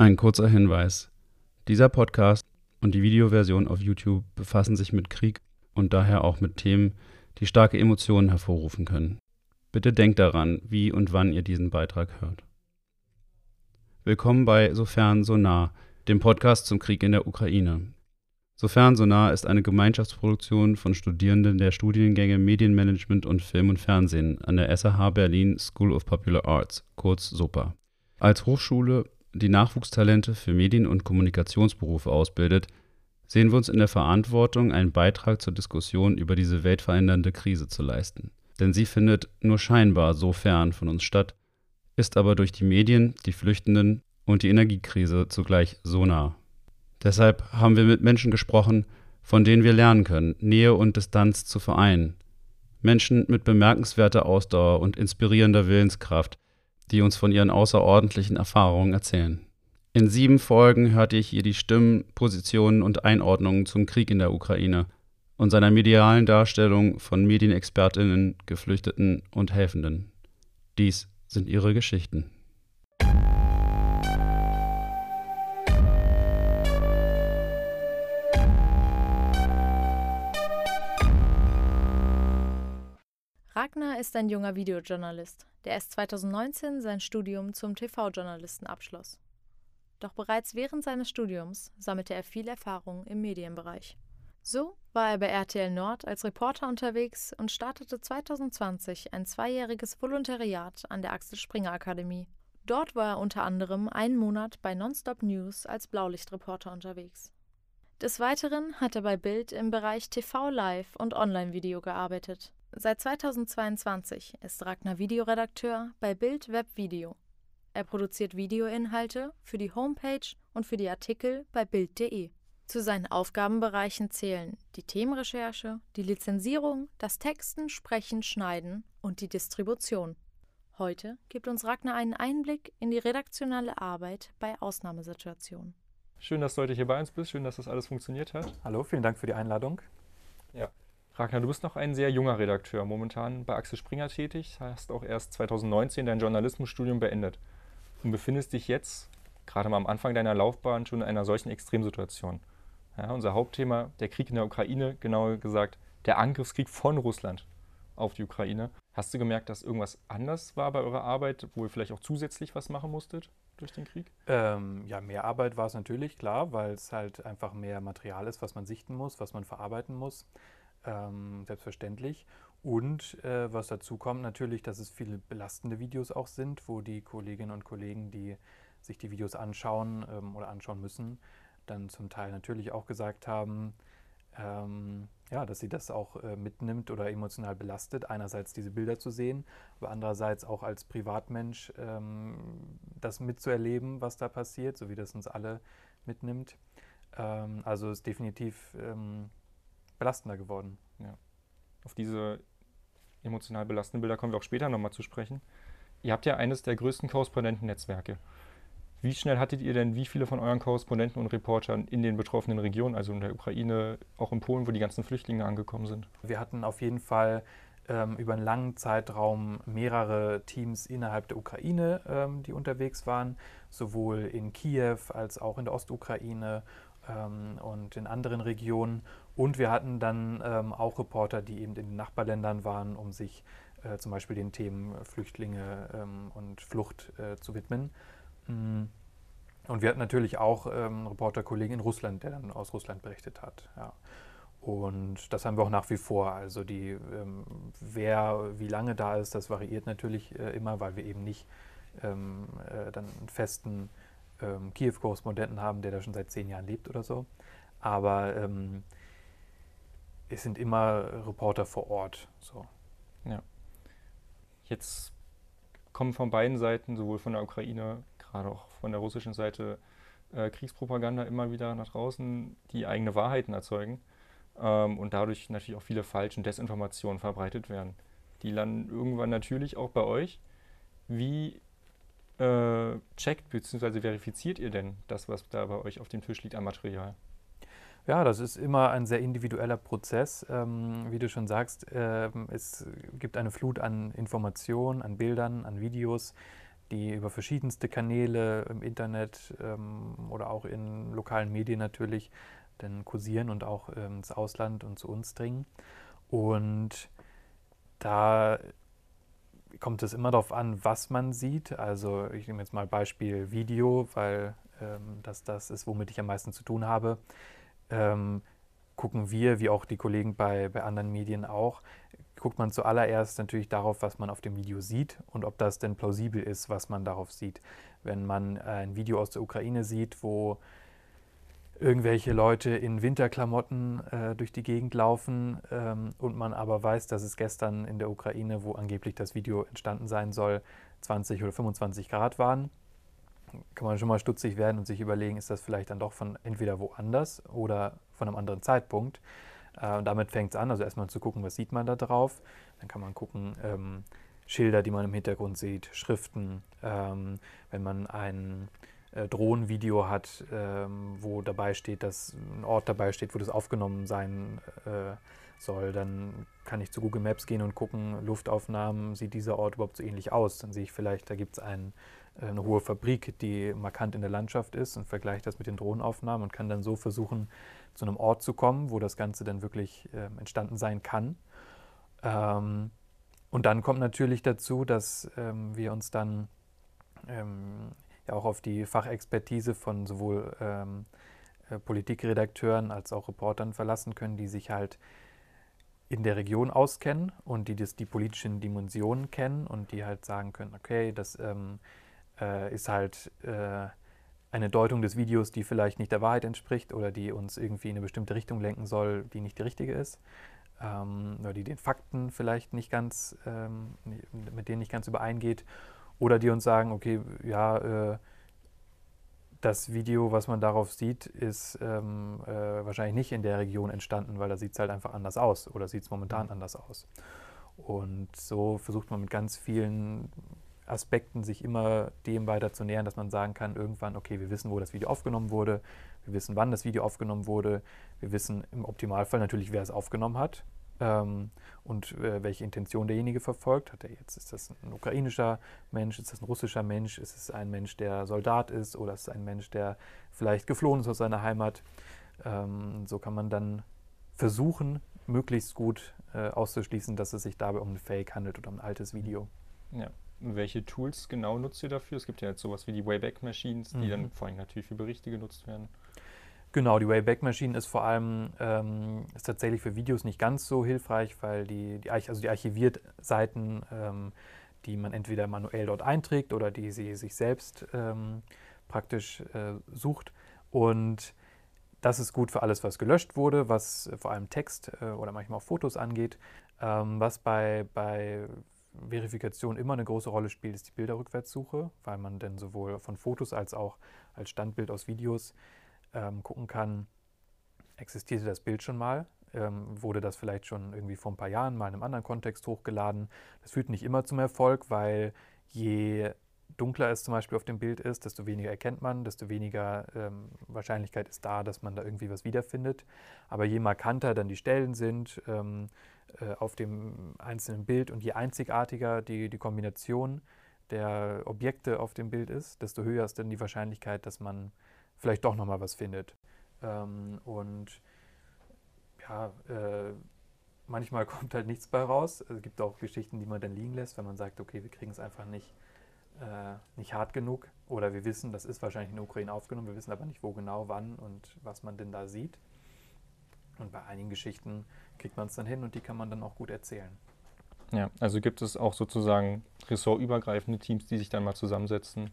Ein kurzer Hinweis. Dieser Podcast und die Videoversion auf YouTube befassen sich mit Krieg und daher auch mit Themen, die starke Emotionen hervorrufen können. Bitte denkt daran, wie und wann ihr diesen Beitrag hört. Willkommen bei Sofern so nah, dem Podcast zum Krieg in der Ukraine. Sofern so nah ist eine Gemeinschaftsproduktion von Studierenden der Studiengänge Medienmanagement und Film und Fernsehen an der SAH Berlin School of Popular Arts, kurz SOPA. Als Hochschule, die Nachwuchstalente für Medien- und Kommunikationsberufe ausbildet, sehen wir uns in der Verantwortung, einen Beitrag zur Diskussion über diese weltverändernde Krise zu leisten. Denn sie findet nur scheinbar so fern von uns statt, ist aber durch die Medien, die Flüchtenden und die Energiekrise zugleich so nah. Deshalb haben wir mit Menschen gesprochen, von denen wir lernen können, Nähe und Distanz zu vereinen. Menschen mit bemerkenswerter Ausdauer und inspirierender Willenskraft, die uns von ihren außerordentlichen Erfahrungen erzählen. In sieben Folgen hörte ich hier die Stimmen, Positionen und Einordnungen zum Krieg in der Ukraine und seiner medialen Darstellung von Medienexpertinnen, Geflüchteten und Helfenden. Dies sind ihre Geschichten. Ragnar ist ein junger Videojournalist, der erst 2019 sein Studium zum TV-Journalisten abschloss. Doch bereits während seines Studiums sammelte er viel Erfahrung im Medienbereich. So war er bei RTL Nord als Reporter unterwegs und startete 2020 ein zweijähriges Volontariat an der Axel Springer Akademie. Dort war er unter anderem einen Monat bei Nonstop News als Blaulichtreporter unterwegs. Des Weiteren hat er bei Bild im Bereich TV Live und Online-Video gearbeitet. Seit 2022 ist Ragnar Videoredakteur bei Bild Web Video. Er produziert Videoinhalte für die Homepage und für die Artikel bei Bild.de. Zu seinen Aufgabenbereichen zählen die Themenrecherche, die Lizenzierung, das Texten, Sprechen, Schneiden und die Distribution. Heute gibt uns Ragnar einen Einblick in die redaktionelle Arbeit bei Ausnahmesituationen. Schön, dass du heute hier bei uns bist. Schön, dass das alles funktioniert hat. Hallo, vielen Dank für die Einladung. Ja. Ragnar, du bist noch ein sehr junger Redakteur, momentan bei Axel Springer tätig, hast auch erst 2019 dein Journalismusstudium beendet und befindest dich jetzt, gerade mal am Anfang deiner Laufbahn, schon in einer solchen Extremsituation. Ja, unser Hauptthema, der Krieg in der Ukraine, genauer gesagt, der Angriffskrieg von Russland auf die Ukraine. Hast du gemerkt, dass irgendwas anders war bei eurer Arbeit, wo ihr vielleicht auch zusätzlich was machen musstet durch den Krieg? Ähm, ja, mehr Arbeit war es natürlich, klar, weil es halt einfach mehr Material ist, was man sichten muss, was man verarbeiten muss ähm, selbstverständlich. Und äh, was dazu kommt natürlich, dass es viele belastende Videos auch sind, wo die Kolleginnen und Kollegen, die sich die Videos anschauen ähm, oder anschauen müssen, dann zum Teil natürlich auch gesagt haben, ähm, ja, dass sie das auch äh, mitnimmt oder emotional belastet, einerseits diese Bilder zu sehen, aber andererseits auch als Privatmensch ähm, das mitzuerleben, was da passiert, so wie das uns alle mitnimmt. Ähm, also ist definitiv ähm, belastender geworden. Ja. Auf diese emotional belastenden Bilder kommen wir auch später nochmal zu sprechen. Ihr habt ja eines der größten Korrespondentennetzwerke. Wie schnell hattet ihr denn wie viele von euren Korrespondenten und Reportern in den betroffenen Regionen, also in der Ukraine, auch in Polen, wo die ganzen Flüchtlinge angekommen sind? Wir hatten auf jeden Fall ähm, über einen langen Zeitraum mehrere Teams innerhalb der Ukraine, ähm, die unterwegs waren, sowohl in Kiew als auch in der Ostukraine ähm, und in anderen Regionen. Und wir hatten dann ähm, auch Reporter, die eben in den Nachbarländern waren, um sich äh, zum Beispiel den Themen Flüchtlinge ähm, und Flucht äh, zu widmen. Mm. Und wir hatten natürlich auch ähm, Reporterkollegen in Russland, der dann aus Russland berichtet hat. Ja. Und das haben wir auch nach wie vor. Also die, ähm, wer wie lange da ist, das variiert natürlich äh, immer, weil wir eben nicht ähm, äh, dann einen festen ähm, Kiew-Korrespondenten haben, der da schon seit zehn Jahren lebt oder so. Aber ähm, es sind immer Reporter vor Ort. So. Ja. Jetzt kommen von beiden Seiten, sowohl von der Ukraine, gerade auch von der russischen Seite, äh, Kriegspropaganda immer wieder nach draußen, die eigene Wahrheiten erzeugen ähm, und dadurch natürlich auch viele falsche Desinformationen verbreitet werden. Die landen irgendwann natürlich auch bei euch. Wie äh, checkt bzw. verifiziert ihr denn das, was da bei euch auf dem Tisch liegt an Material? Ja, das ist immer ein sehr individueller Prozess. Ähm, wie du schon sagst, ähm, es gibt eine Flut an Informationen, an Bildern, an Videos, die über verschiedenste Kanäle im Internet ähm, oder auch in lokalen Medien natürlich dann kursieren und auch ähm, ins Ausland und zu uns dringen. Und da kommt es immer darauf an, was man sieht. Also ich nehme jetzt mal Beispiel Video, weil ähm, das das ist, womit ich am meisten zu tun habe. Ähm, gucken wir, wie auch die Kollegen bei, bei anderen Medien auch, guckt man zuallererst natürlich darauf, was man auf dem Video sieht und ob das denn plausibel ist, was man darauf sieht. Wenn man ein Video aus der Ukraine sieht, wo irgendwelche Leute in Winterklamotten äh, durch die Gegend laufen ähm, und man aber weiß, dass es gestern in der Ukraine, wo angeblich das Video entstanden sein soll, 20 oder 25 Grad waren, kann man schon mal stutzig werden und sich überlegen, ist das vielleicht dann doch von entweder woanders oder von einem anderen Zeitpunkt. Äh, damit fängt es an, also erstmal zu gucken, was sieht man da drauf. Dann kann man gucken, ähm, Schilder, die man im Hintergrund sieht, Schriften, ähm, wenn man ein äh, Drohnenvideo hat, ähm, wo dabei steht, dass ein Ort dabei steht, wo das aufgenommen sein äh, soll, dann kann ich zu Google Maps gehen und gucken, Luftaufnahmen, sieht dieser Ort überhaupt so ähnlich aus? Dann sehe ich vielleicht, da gibt es ein, äh, eine hohe Fabrik, die markant in der Landschaft ist und vergleiche das mit den Drohnenaufnahmen und kann dann so versuchen, zu einem Ort zu kommen, wo das Ganze dann wirklich äh, entstanden sein kann. Ähm, und dann kommt natürlich dazu, dass ähm, wir uns dann ähm, ja auch auf die Fachexpertise von sowohl ähm, äh, Politikredakteuren als auch Reportern verlassen können, die sich halt in der Region auskennen und die das, die politischen Dimensionen kennen und die halt sagen können, okay, das ähm, äh, ist halt äh, eine Deutung des Videos, die vielleicht nicht der Wahrheit entspricht oder die uns irgendwie in eine bestimmte Richtung lenken soll, die nicht die richtige ist. Ähm, oder die den Fakten vielleicht nicht ganz, ähm, mit denen nicht ganz übereingeht. Oder die uns sagen, okay, ja, äh, das Video, was man darauf sieht, ist ähm, äh, wahrscheinlich nicht in der Region entstanden, weil da sieht es halt einfach anders aus oder sieht es momentan mhm. anders aus. Und so versucht man mit ganz vielen Aspekten sich immer dem weiter zu nähern, dass man sagen kann, irgendwann, okay, wir wissen, wo das Video aufgenommen wurde, wir wissen, wann das Video aufgenommen wurde, wir wissen im Optimalfall natürlich, wer es aufgenommen hat ähm, und äh, welche Intention derjenige verfolgt. Hat er jetzt, ist das ein ukrainischer Mensch, ist das ein russischer Mensch, ist es ein Mensch, der Soldat ist oder ist es ein Mensch, der vielleicht geflohen ist aus seiner Heimat. Ähm, so kann man dann versuchen, möglichst gut äh, auszuschließen, dass es sich dabei um ein Fake handelt oder um ein altes Video. Ja. Welche Tools genau nutzt ihr dafür? Es gibt ja jetzt sowas wie die Wayback Machines, die mhm. dann vor allem natürlich für Berichte genutzt werden. Genau, die Wayback Machine ist vor allem ähm, ist tatsächlich für Videos nicht ganz so hilfreich, weil die, die, also die Archiviertseiten, ähm, die man entweder manuell dort einträgt oder die sie sich selbst ähm, praktisch äh, sucht. Und das ist gut für alles, was gelöscht wurde, was vor allem Text äh, oder manchmal auch Fotos angeht. Ähm, was bei, bei Verifikation immer eine große Rolle spielt, ist die Bilderrückwärtssuche, weil man dann sowohl von Fotos als auch als Standbild aus Videos ähm, gucken kann, existierte das Bild schon mal, ähm, wurde das vielleicht schon irgendwie vor ein paar Jahren mal in einem anderen Kontext hochgeladen. Das führt nicht immer zum Erfolg, weil je dunkler es zum Beispiel auf dem Bild ist, desto weniger erkennt man, desto weniger ähm, Wahrscheinlichkeit ist da, dass man da irgendwie was wiederfindet. Aber je markanter dann die Stellen sind ähm, äh, auf dem einzelnen Bild und je einzigartiger die, die Kombination der Objekte auf dem Bild ist, desto höher ist dann die Wahrscheinlichkeit, dass man vielleicht doch nochmal was findet. Ähm, und ja, äh, manchmal kommt halt nichts bei raus. Es gibt auch Geschichten, die man dann liegen lässt, wenn man sagt, okay, wir kriegen es einfach nicht, äh, nicht hart genug. Oder wir wissen, das ist wahrscheinlich in der Ukraine aufgenommen, wir wissen aber nicht, wo genau, wann und was man denn da sieht. Und bei einigen Geschichten kriegt man es dann hin und die kann man dann auch gut erzählen. Ja, also gibt es auch sozusagen ressortübergreifende Teams, die sich dann mal zusammensetzen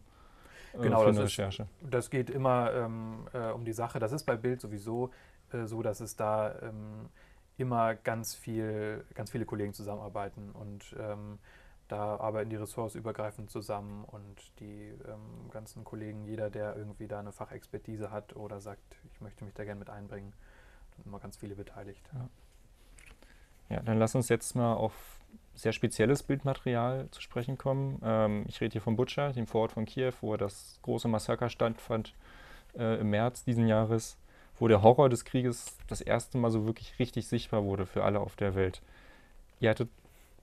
äh, genau, für eine das Recherche. Ist, das geht immer ähm, äh, um die Sache. Das ist bei Bild sowieso äh, so, dass es da ähm, immer ganz viel, ganz viele Kollegen zusammenarbeiten und ähm, da arbeiten die Ressorts übergreifend zusammen und die ähm, ganzen Kollegen, jeder, der irgendwie da eine Fachexpertise hat oder sagt, ich möchte mich da gerne mit einbringen, immer ganz viele beteiligt. Ja. ja, dann lass uns jetzt mal auf sehr spezielles Bildmaterial zu sprechen kommen. Ähm, ich rede hier von Butscha, dem Vorort von Kiew, wo das große Massaker stattfand äh, im März diesen Jahres, wo der Horror des Krieges das erste Mal so wirklich richtig sichtbar wurde für alle auf der Welt. Ihr hattet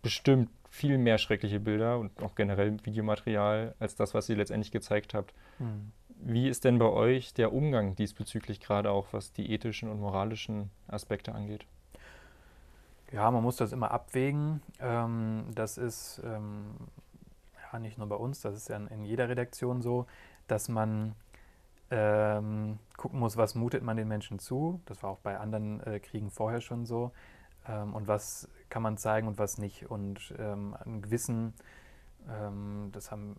bestimmt viel mehr schreckliche Bilder und auch generell Videomaterial als das, was ihr letztendlich gezeigt habt. Mhm. Wie ist denn bei euch der Umgang diesbezüglich gerade auch, was die ethischen und moralischen Aspekte angeht? Ja, man muss das immer abwägen. Ähm, das ist ähm, ja nicht nur bei uns, das ist ja in jeder Redaktion so, dass man ähm, gucken muss, was mutet man den Menschen zu. Das war auch bei anderen äh, Kriegen vorher schon so. Ähm, und was kann man zeigen und was nicht. Und ähm, einen gewissen, ähm, das haben,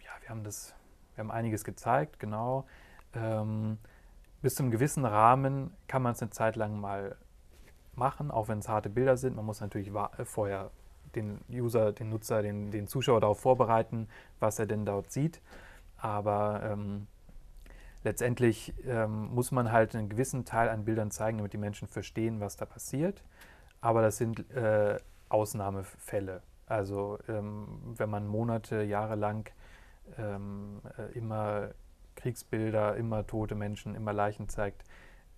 ja, wir haben das, wir haben einiges gezeigt, genau. Ähm, bis zu einem gewissen Rahmen kann man es eine Zeit lang mal machen, auch wenn es harte Bilder sind. Man muss natürlich äh, vorher den User, den Nutzer, den, den Zuschauer darauf vorbereiten, was er denn dort sieht. Aber ähm, letztendlich ähm, muss man halt einen gewissen Teil an Bildern zeigen, damit die Menschen verstehen, was da passiert. Aber das sind äh, Ausnahmefälle. Also ähm, wenn man Monate, Jahre lang ähm, äh, immer Kriegsbilder, immer tote Menschen, immer Leichen zeigt,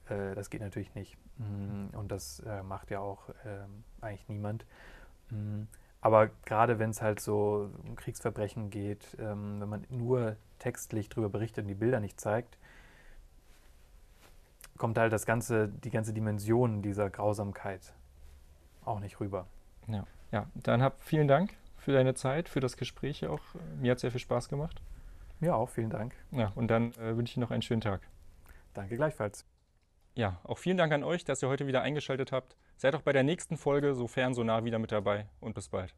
äh, das geht natürlich nicht. Mm, und das äh, macht ja auch ähm, eigentlich niemand. Mm, aber gerade wenn es halt so um Kriegsverbrechen geht, ähm, wenn man nur textlich darüber berichtet und die Bilder nicht zeigt, kommt halt das ganze, die ganze Dimension dieser Grausamkeit auch nicht rüber. Ja, ja. dann hab vielen Dank für deine Zeit, für das Gespräch auch. Mir hat sehr viel Spaß gemacht. Mir auch, vielen Dank. Ja, und dann äh, wünsche ich noch einen schönen Tag. Danke gleichfalls. Ja, auch vielen Dank an euch, dass ihr heute wieder eingeschaltet habt. Seid auch bei der nächsten Folge so fern, so nah wieder mit dabei und bis bald.